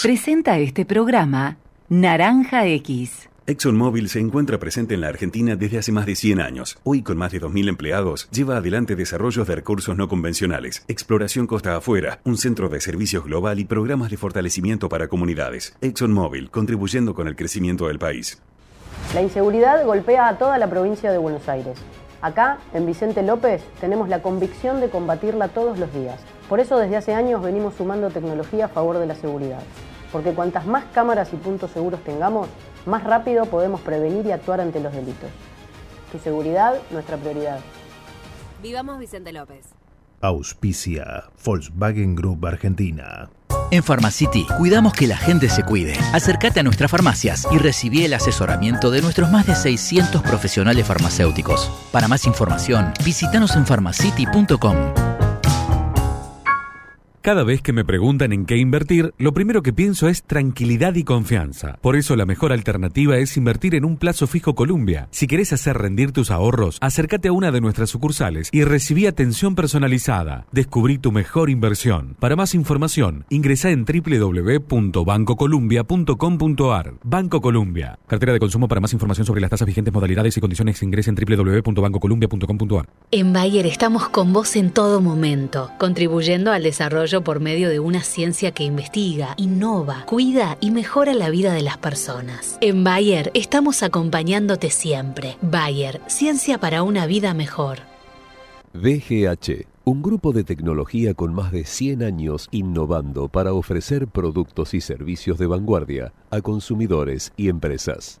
Presenta este programa Naranja X. ExxonMobil se encuentra presente en la Argentina desde hace más de 100 años. Hoy, con más de 2.000 empleados, lleva adelante desarrollos de recursos no convencionales, exploración costa afuera, un centro de servicios global y programas de fortalecimiento para comunidades. ExxonMobil, contribuyendo con el crecimiento del país. La inseguridad golpea a toda la provincia de Buenos Aires. Acá, en Vicente López, tenemos la convicción de combatirla todos los días. Por eso desde hace años venimos sumando tecnología a favor de la seguridad. Porque cuantas más cámaras y puntos seguros tengamos, más rápido podemos prevenir y actuar ante los delitos. Tu seguridad, nuestra prioridad. Vivamos Vicente López. Auspicia Volkswagen Group Argentina. En Pharmacity cuidamos que la gente se cuide. Acércate a nuestras farmacias y recibí el asesoramiento de nuestros más de 600 profesionales farmacéuticos. Para más información, visítanos en pharmacity.com. Cada vez que me preguntan en qué invertir, lo primero que pienso es tranquilidad y confianza. Por eso la mejor alternativa es invertir en un plazo fijo Columbia. Si querés hacer rendir tus ahorros, acércate a una de nuestras sucursales y recibí atención personalizada. Descubrí tu mejor inversión. Para más información, ingresa en www.bancocolumbia.com.ar. Banco Columbia. Cartera de consumo para más información sobre las tasas vigentes, modalidades y condiciones ingresa en www.bancocolumbia.com.ar. En Bayer estamos con vos en todo momento, contribuyendo al desarrollo por medio de una ciencia que investiga, innova, cuida y mejora la vida de las personas. En Bayer estamos acompañándote siempre. Bayer, ciencia para una vida mejor. DGH, un grupo de tecnología con más de 100 años innovando para ofrecer productos y servicios de vanguardia a consumidores y empresas.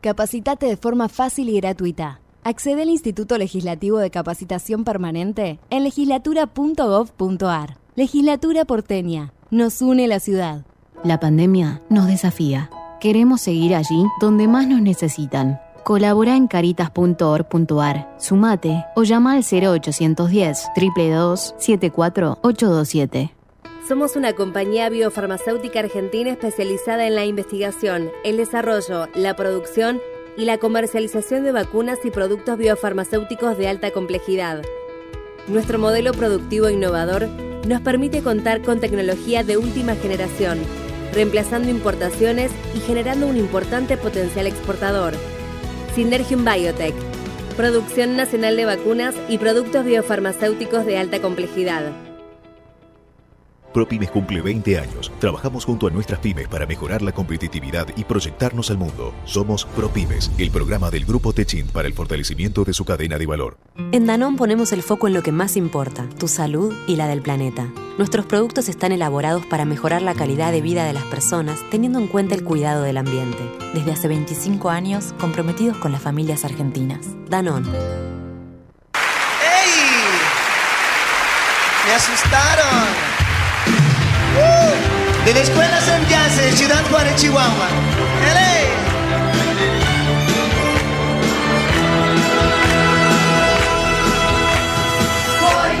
Capacitate de forma fácil y gratuita. Accede al Instituto Legislativo de Capacitación Permanente en legislatura.gov.ar. Legislatura porteña. Nos une la ciudad. La pandemia nos desafía. Queremos seguir allí donde más nos necesitan. Colabora en caritas.org.ar, sumate o llama al 0810 322 74827. Somos una compañía biofarmacéutica argentina especializada en la investigación, el desarrollo, la producción y la comercialización de vacunas y productos biofarmacéuticos de alta complejidad. Nuestro modelo productivo e innovador nos permite contar con tecnología de última generación, reemplazando importaciones y generando un importante potencial exportador. Synergium Biotech, producción nacional de vacunas y productos biofarmacéuticos de alta complejidad. ProPymes cumple 20 años. Trabajamos junto a nuestras pymes para mejorar la competitividad y proyectarnos al mundo. Somos ProPymes, el programa del Grupo Techin para el fortalecimiento de su cadena de valor. En Danón ponemos el foco en lo que más importa, tu salud y la del planeta. Nuestros productos están elaborados para mejorar la calidad de vida de las personas, teniendo en cuenta el cuidado del ambiente. Desde hace 25 años, comprometidos con las familias argentinas. Danón. ¡Ey! ¡Me asustaron! De la Escuela Santiago de Ciudad Juárez, Chihuahua. ¡Ele! Voy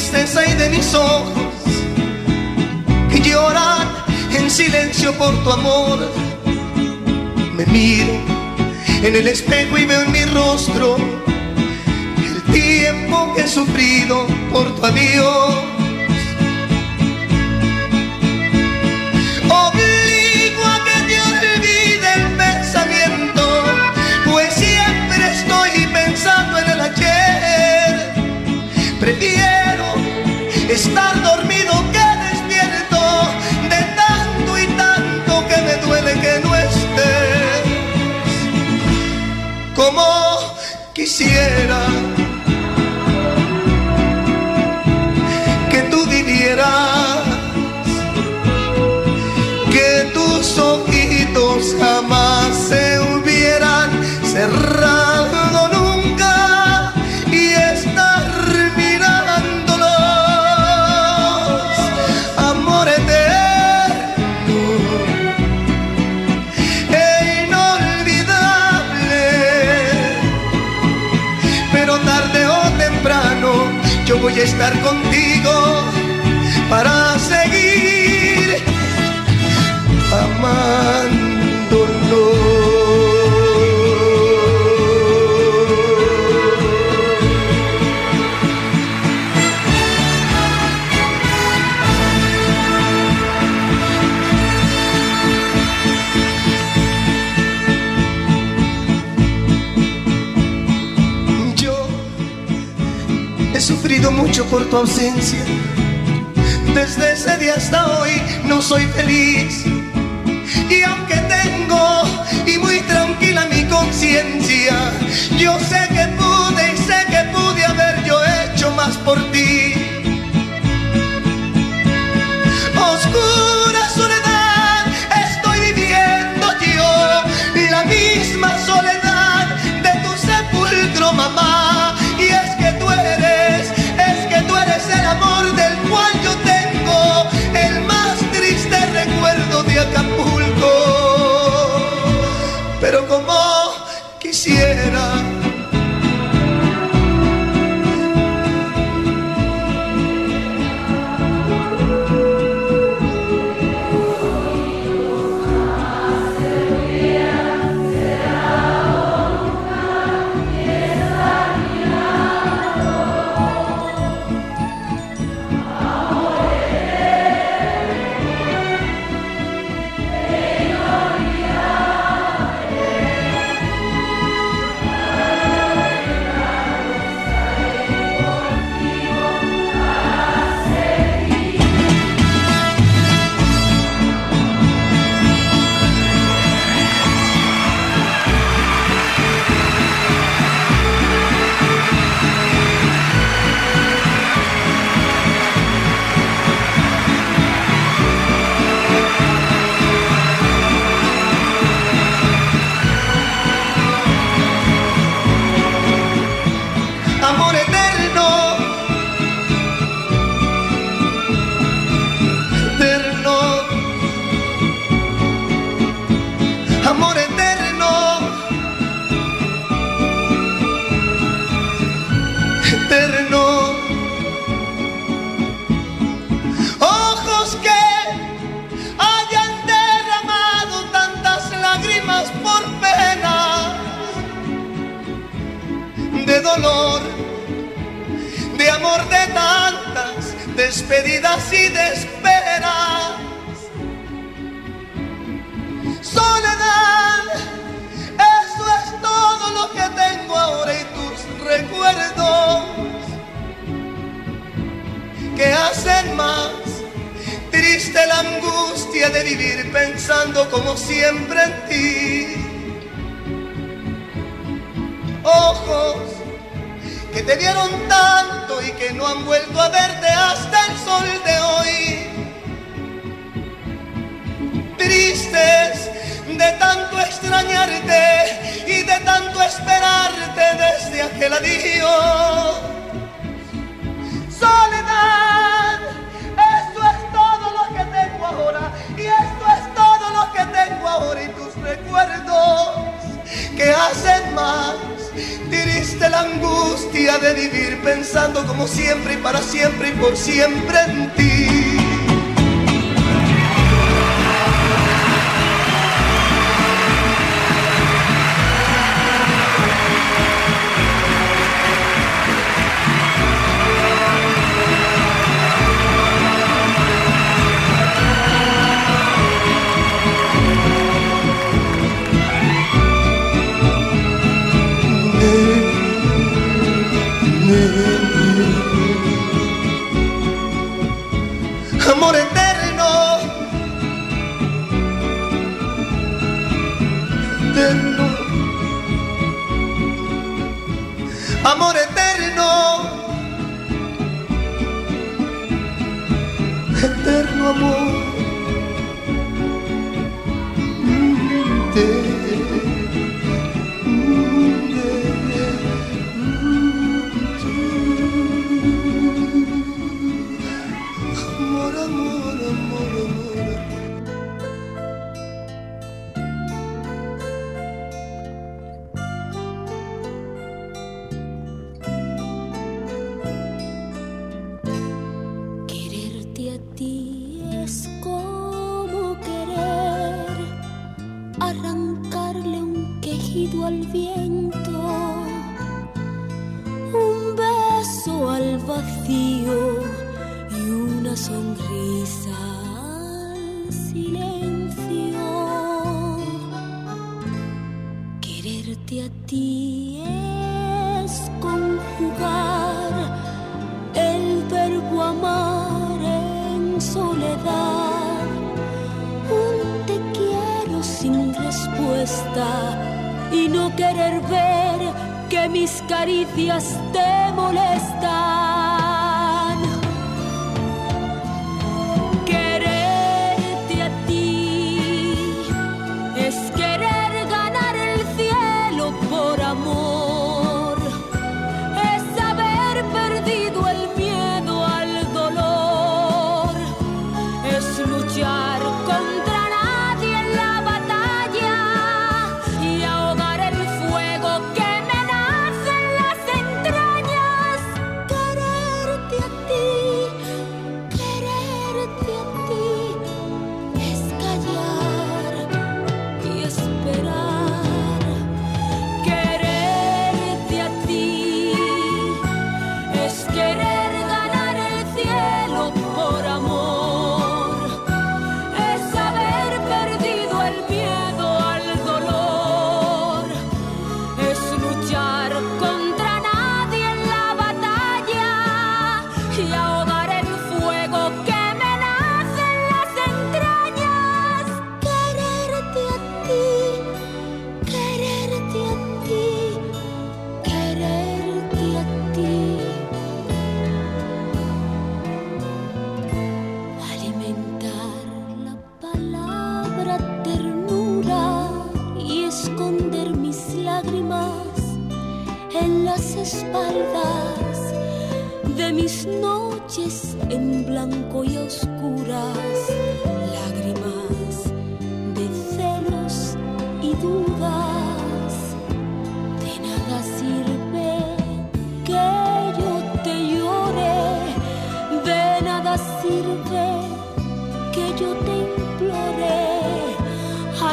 Tristeza y de mis ojos que lloran en silencio por tu amor. Me miro en el espejo y veo en mi rostro el tiempo que he sufrido por tu adiós. Estar estar contigo por tu ausencia. Desde ese día hasta hoy no soy feliz. Y aunque tengo y muy tranquila mi conciencia, yo sé que pude y sé que pude haber yo hecho más por ti. Oscura soledad estoy viviendo yo, la misma soledad dolor, de amor de tantas despedidas y desesperas. Soledad, eso es todo lo que tengo ahora y tus recuerdos que hacen más triste la angustia de vivir pensando como siempre en ti. Ojos que te dieron tanto y que no han vuelto a verte hasta el sol de hoy. Tristes de tanto extrañarte y de tanto esperarte desde aquel adiós. Soledad, esto es todo lo que tengo ahora y esto es todo lo que tengo ahora y tus recuerdos que hacen más. Diriste la angustia de vivir pensando como siempre y para siempre y por siempre en ti.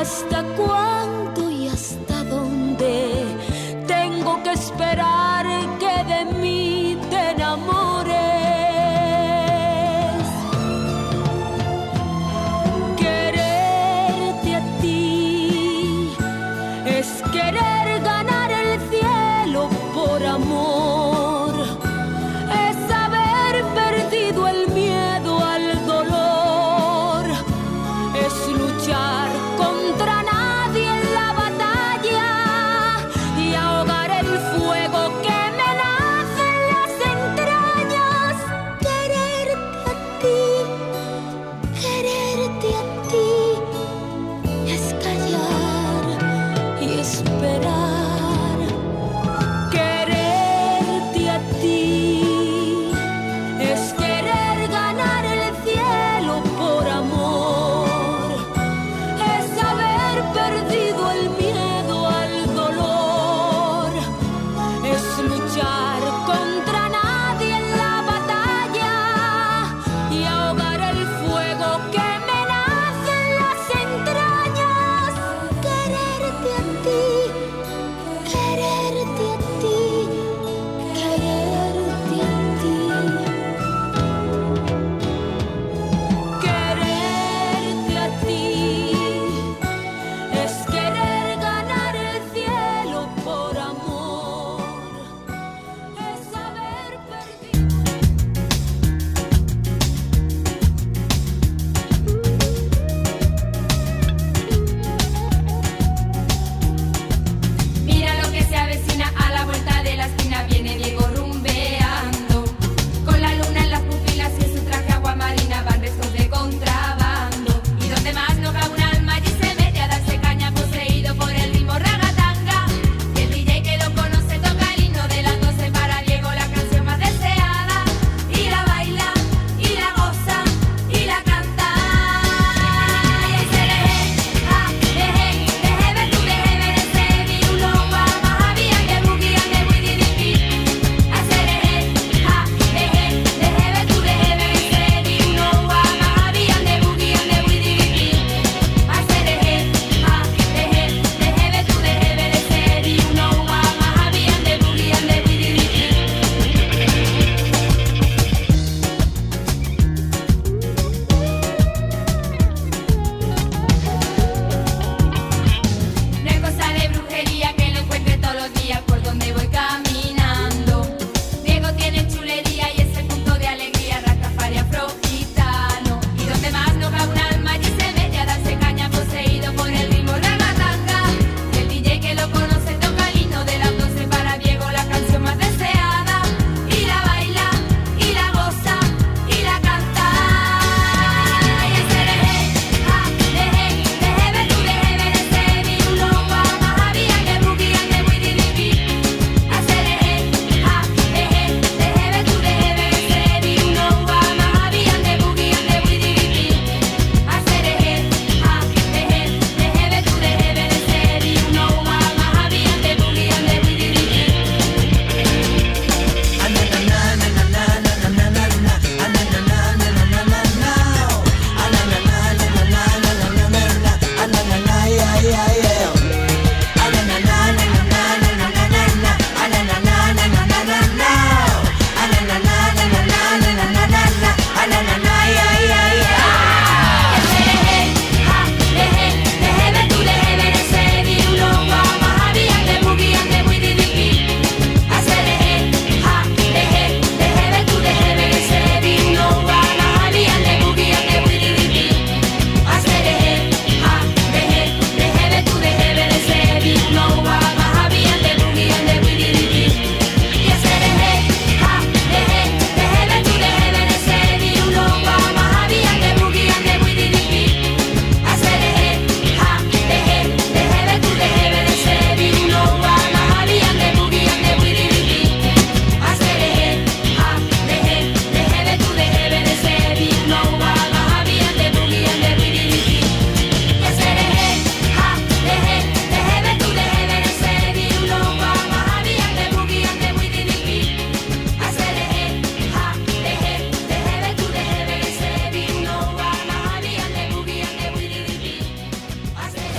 stop.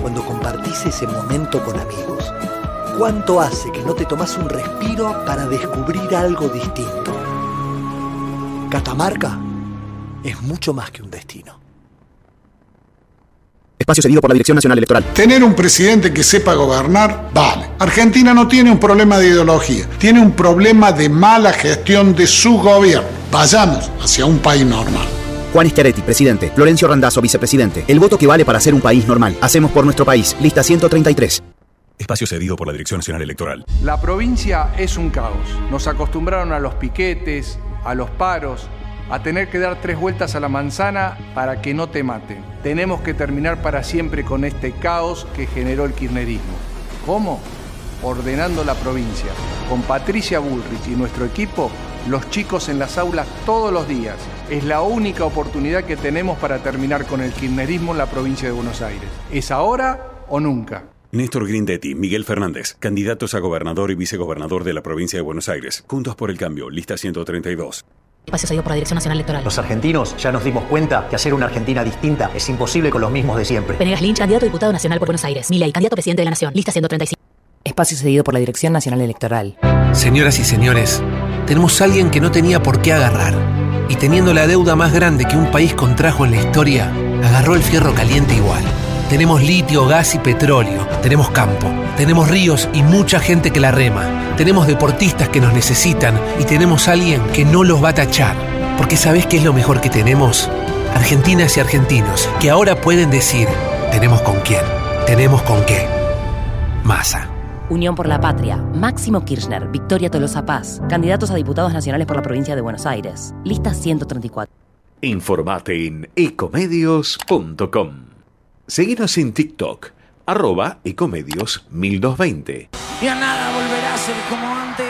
cuando compartís ese momento con amigos. ¿Cuánto hace que no te tomas un respiro para descubrir algo distinto? Catamarca es mucho más que un destino. Espacio cedido por la Dirección Nacional Electoral. Tener un presidente que sepa gobernar, vale. Argentina no tiene un problema de ideología, tiene un problema de mala gestión de su gobierno. Vayamos hacia un país normal. Juan Schiaretti, presidente. Florencio Randazzo, vicepresidente. El voto que vale para ser un país normal. Hacemos por nuestro país. Lista 133. Espacio cedido por la Dirección Nacional Electoral. La provincia es un caos. Nos acostumbraron a los piquetes, a los paros, a tener que dar tres vueltas a la manzana para que no te maten. Tenemos que terminar para siempre con este caos que generó el kirchnerismo. ¿Cómo? Ordenando la provincia. Con Patricia Bullrich y nuestro equipo, los chicos en las aulas todos los días. Es la única oportunidad que tenemos para terminar con el kirchnerismo en la provincia de Buenos Aires. ¿Es ahora o nunca? Néstor Grindetti, Miguel Fernández, candidatos a gobernador y vicegobernador de la provincia de Buenos Aires. Juntos por el cambio, lista 132. Espacio cedido por la Dirección Nacional Electoral. Los argentinos ya nos dimos cuenta que hacer una Argentina distinta es imposible con los mismos de siempre. Venegas Lynch, candidato a diputado nacional por Buenos Aires. Milei, candidato a presidente de la Nación. Lista 135. Espacio cedido por la Dirección Nacional Electoral. Señoras y señores, tenemos a alguien que no tenía por qué agarrar. Y teniendo la deuda más grande que un país contrajo en la historia, agarró el fierro caliente igual. Tenemos litio, gas y petróleo. Tenemos campo. Tenemos ríos y mucha gente que la rema. Tenemos deportistas que nos necesitan y tenemos alguien que no los va a tachar. Porque ¿sabés qué es lo mejor que tenemos? Argentinas y argentinos que ahora pueden decir, tenemos con quién, tenemos con qué. Masa. Unión por la Patria, Máximo Kirchner, Victoria Tolosa Paz, candidatos a diputados nacionales por la provincia de Buenos Aires. Lista 134. Informate en ecomedios.com. Seguinos en TikTok, arroba ecomedios 1220. Ya nada volverá a ser como antes.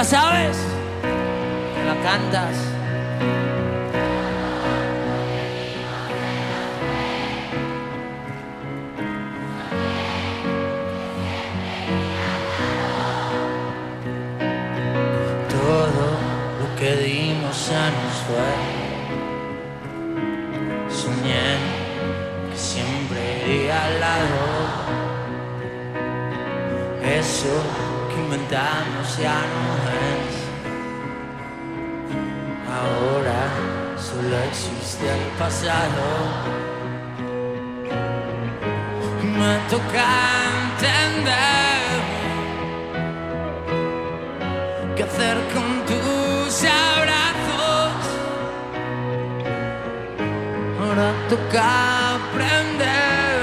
La sabes? ¿Que la cantas? Todo lo que dimos ya nos fue. Soñé que siempre iría al lado. Eso que inventamos ya no existe el pasado. Me toca entender qué hacer con tus abrazos. Ahora toca aprender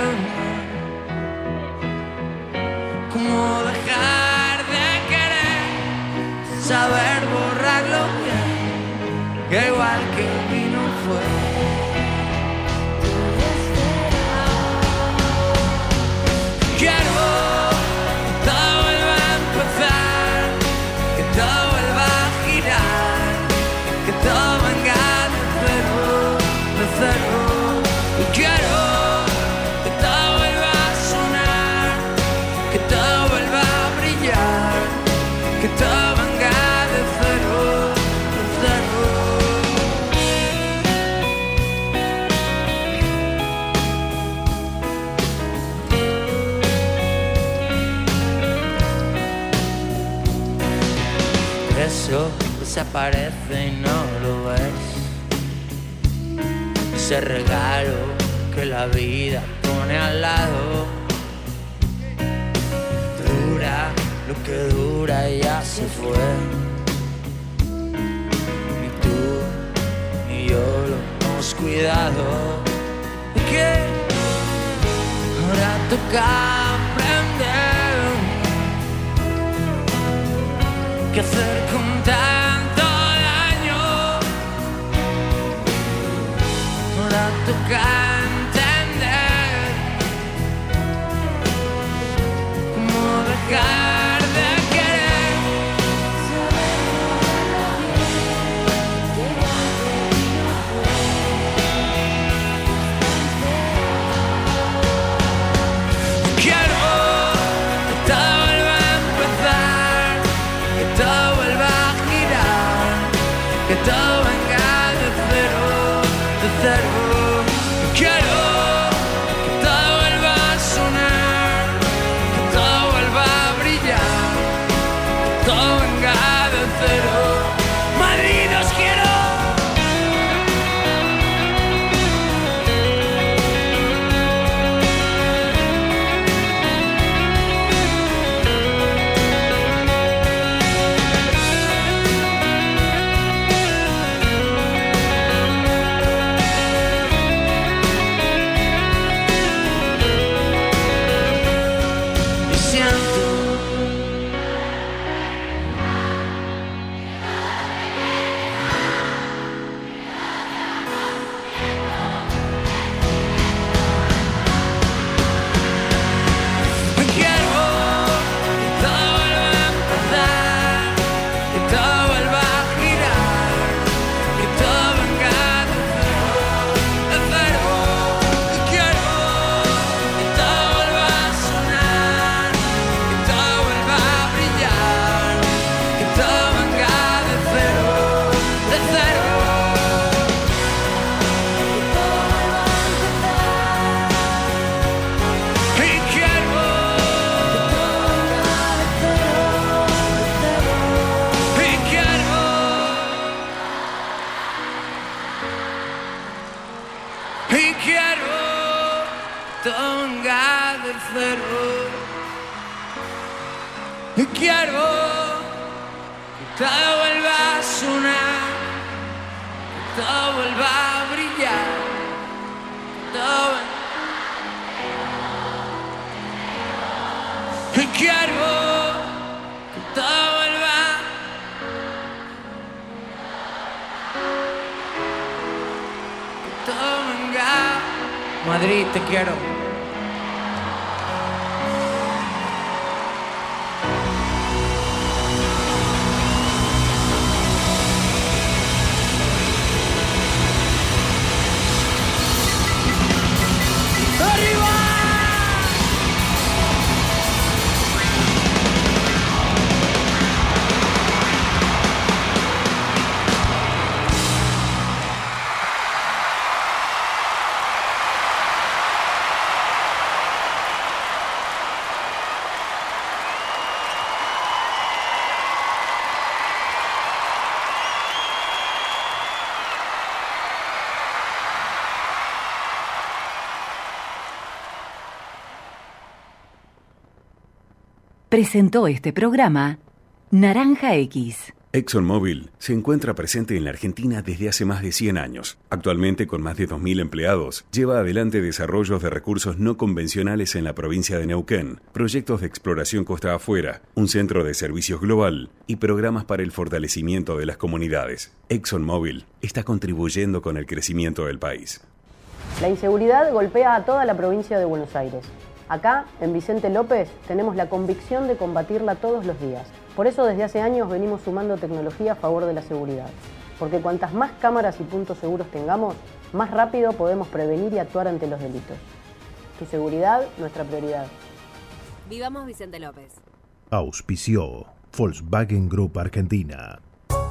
cómo dejar de querer, saber borrarlo bien, que igual que desaparece y no lo ves. Ese regalo que la vida pone al lado. Dura lo que dura y ya se fue. Ni tú ni yo lo hemos cuidado. ¿Y qué? Ahora toca aprender. ¿Qué hacer con toca entender cómo dejar Madrid te quiero Presentó este programa Naranja X. ExxonMobil se encuentra presente en la Argentina desde hace más de 100 años. Actualmente, con más de 2.000 empleados, lleva adelante desarrollos de recursos no convencionales en la provincia de Neuquén, proyectos de exploración costa afuera, un centro de servicios global y programas para el fortalecimiento de las comunidades. ExxonMobil está contribuyendo con el crecimiento del país. La inseguridad golpea a toda la provincia de Buenos Aires. Acá, en Vicente López, tenemos la convicción de combatirla todos los días. Por eso desde hace años venimos sumando tecnología a favor de la seguridad. Porque cuantas más cámaras y puntos seguros tengamos, más rápido podemos prevenir y actuar ante los delitos. Tu seguridad, nuestra prioridad. Vivamos Vicente López. Auspició Volkswagen Group Argentina.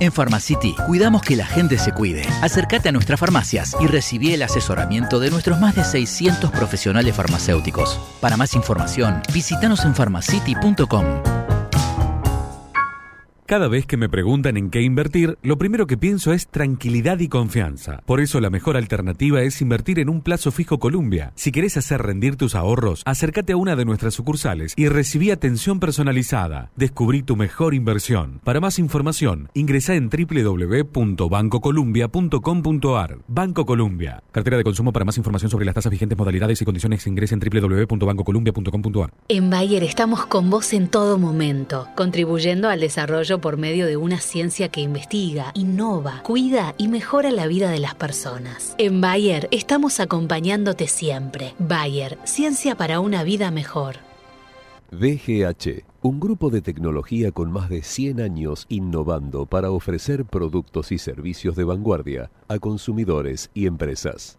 En Pharmacity cuidamos que la gente se cuide. Acércate a nuestras farmacias y recibí el asesoramiento de nuestros más de 600 profesionales farmacéuticos. Para más información, visítanos en pharmacity.com. Cada vez que me preguntan en qué invertir, lo primero que pienso es tranquilidad y confianza. Por eso la mejor alternativa es invertir en un plazo fijo Columbia. Si querés hacer rendir tus ahorros, acércate a una de nuestras sucursales y recibí atención personalizada. Descubrí tu mejor inversión. Para más información, ingresa en www.bancocolumbia.com.ar. Banco Columbia. Cartera de consumo para más información sobre las tasas vigentes, modalidades y condiciones ingresa en www.bancocolumbia.com.ar. En Bayer estamos con vos en todo momento, contribuyendo al desarrollo por medio de una ciencia que investiga, innova, cuida y mejora la vida de las personas. En Bayer estamos acompañándote siempre. Bayer, ciencia para una vida mejor. VGH, un grupo de tecnología con más de 100 años innovando para ofrecer productos y servicios de vanguardia a consumidores y empresas.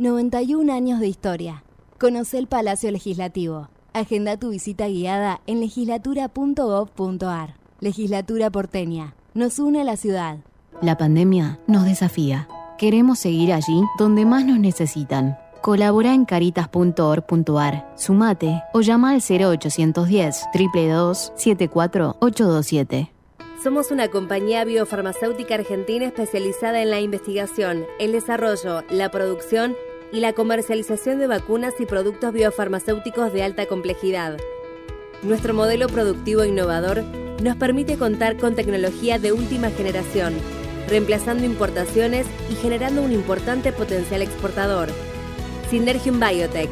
91 años de historia. Conoce el Palacio Legislativo. Agenda tu visita guiada en legislatura.gov.ar. Legislatura porteña. Nos une a la ciudad. La pandemia nos desafía. Queremos seguir allí donde más nos necesitan. Colabora en caritas.org.ar, sumate o llama al 0810 322 74827. Somos una compañía biofarmacéutica argentina especializada en la investigación, el desarrollo, la producción y la comercialización de vacunas y productos biofarmacéuticos de alta complejidad. Nuestro modelo productivo innovador nos permite contar con tecnología de última generación, reemplazando importaciones y generando un importante potencial exportador. Synergium Biotech,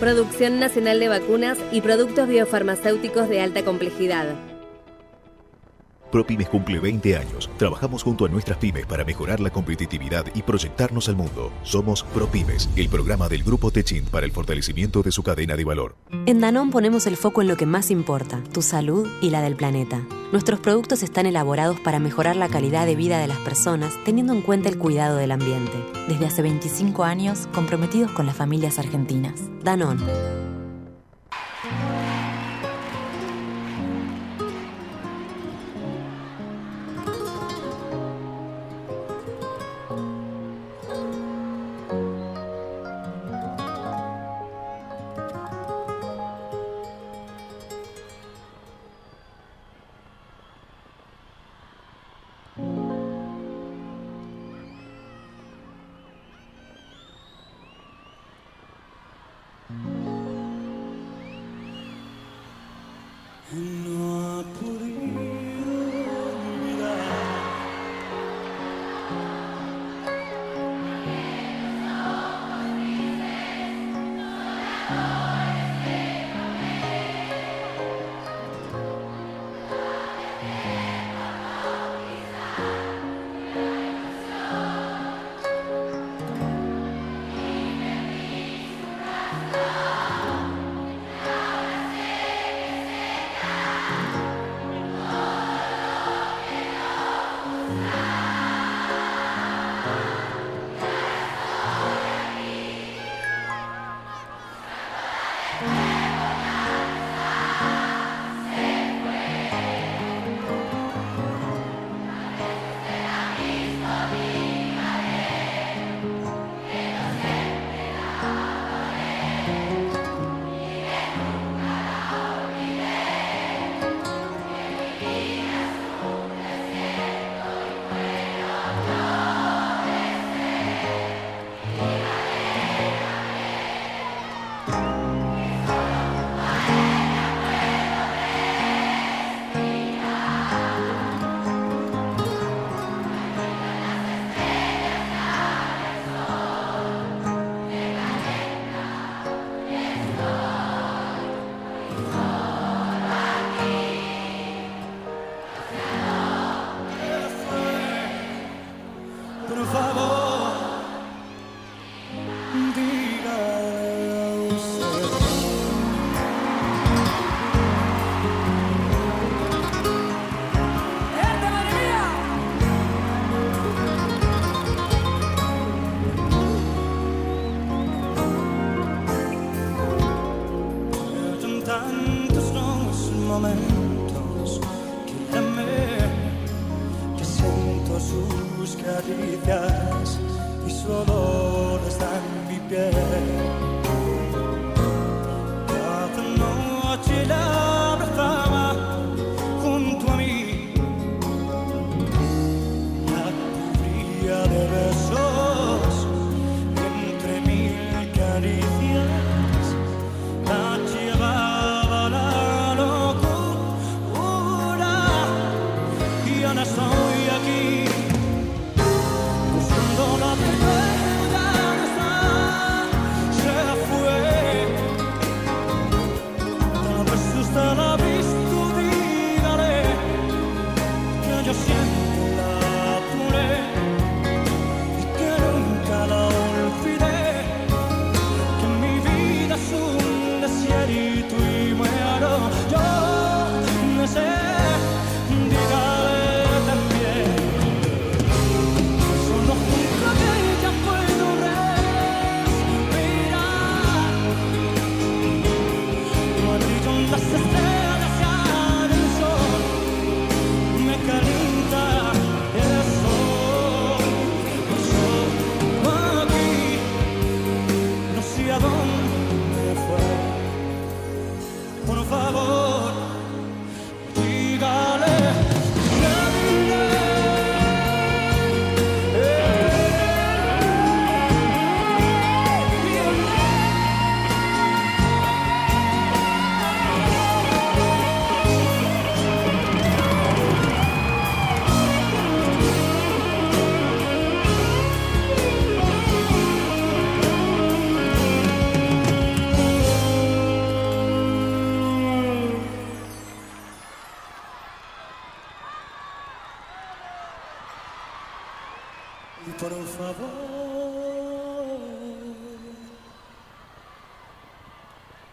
Producción nacional de vacunas y productos biofarmacéuticos de alta complejidad. ProPymes cumple 20 años. Trabajamos junto a nuestras pymes para mejorar la competitividad y proyectarnos al mundo. Somos ProPymes, el programa del Grupo Techint para el fortalecimiento de su cadena de valor. En Danón ponemos el foco en lo que más importa, tu salud y la del planeta. Nuestros productos están elaborados para mejorar la calidad de vida de las personas teniendo en cuenta el cuidado del ambiente. Desde hace 25 años, comprometidos con las familias argentinas. Danón.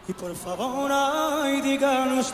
Y por favor, ay, díganos.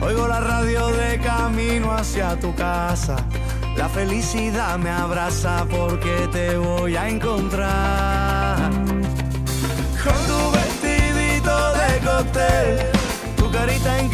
Oigo la radio de camino hacia tu casa. La felicidad me abraza porque te voy a encontrar. Con tu vestidito de cóctel, tu carita en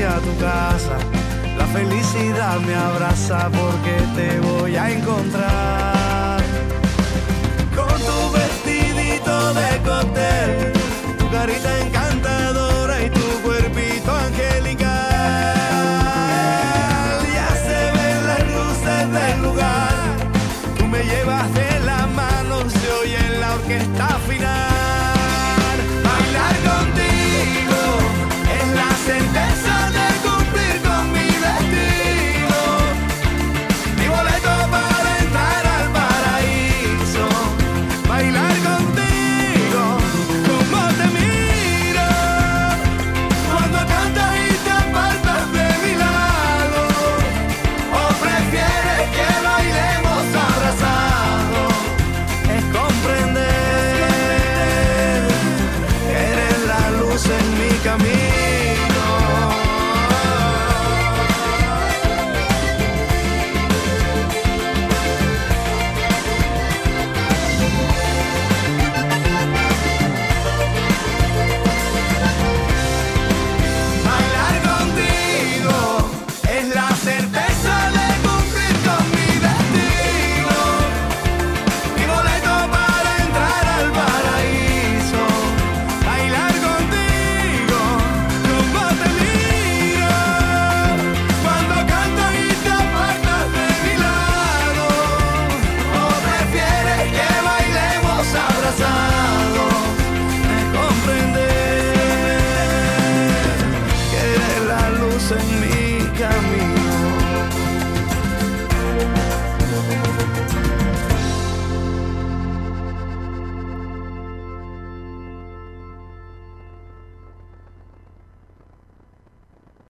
hacia tu casa. La felicidad me abraza porque te voy a encontrar. Con tu vestidito de cóctel, tu carita encantadora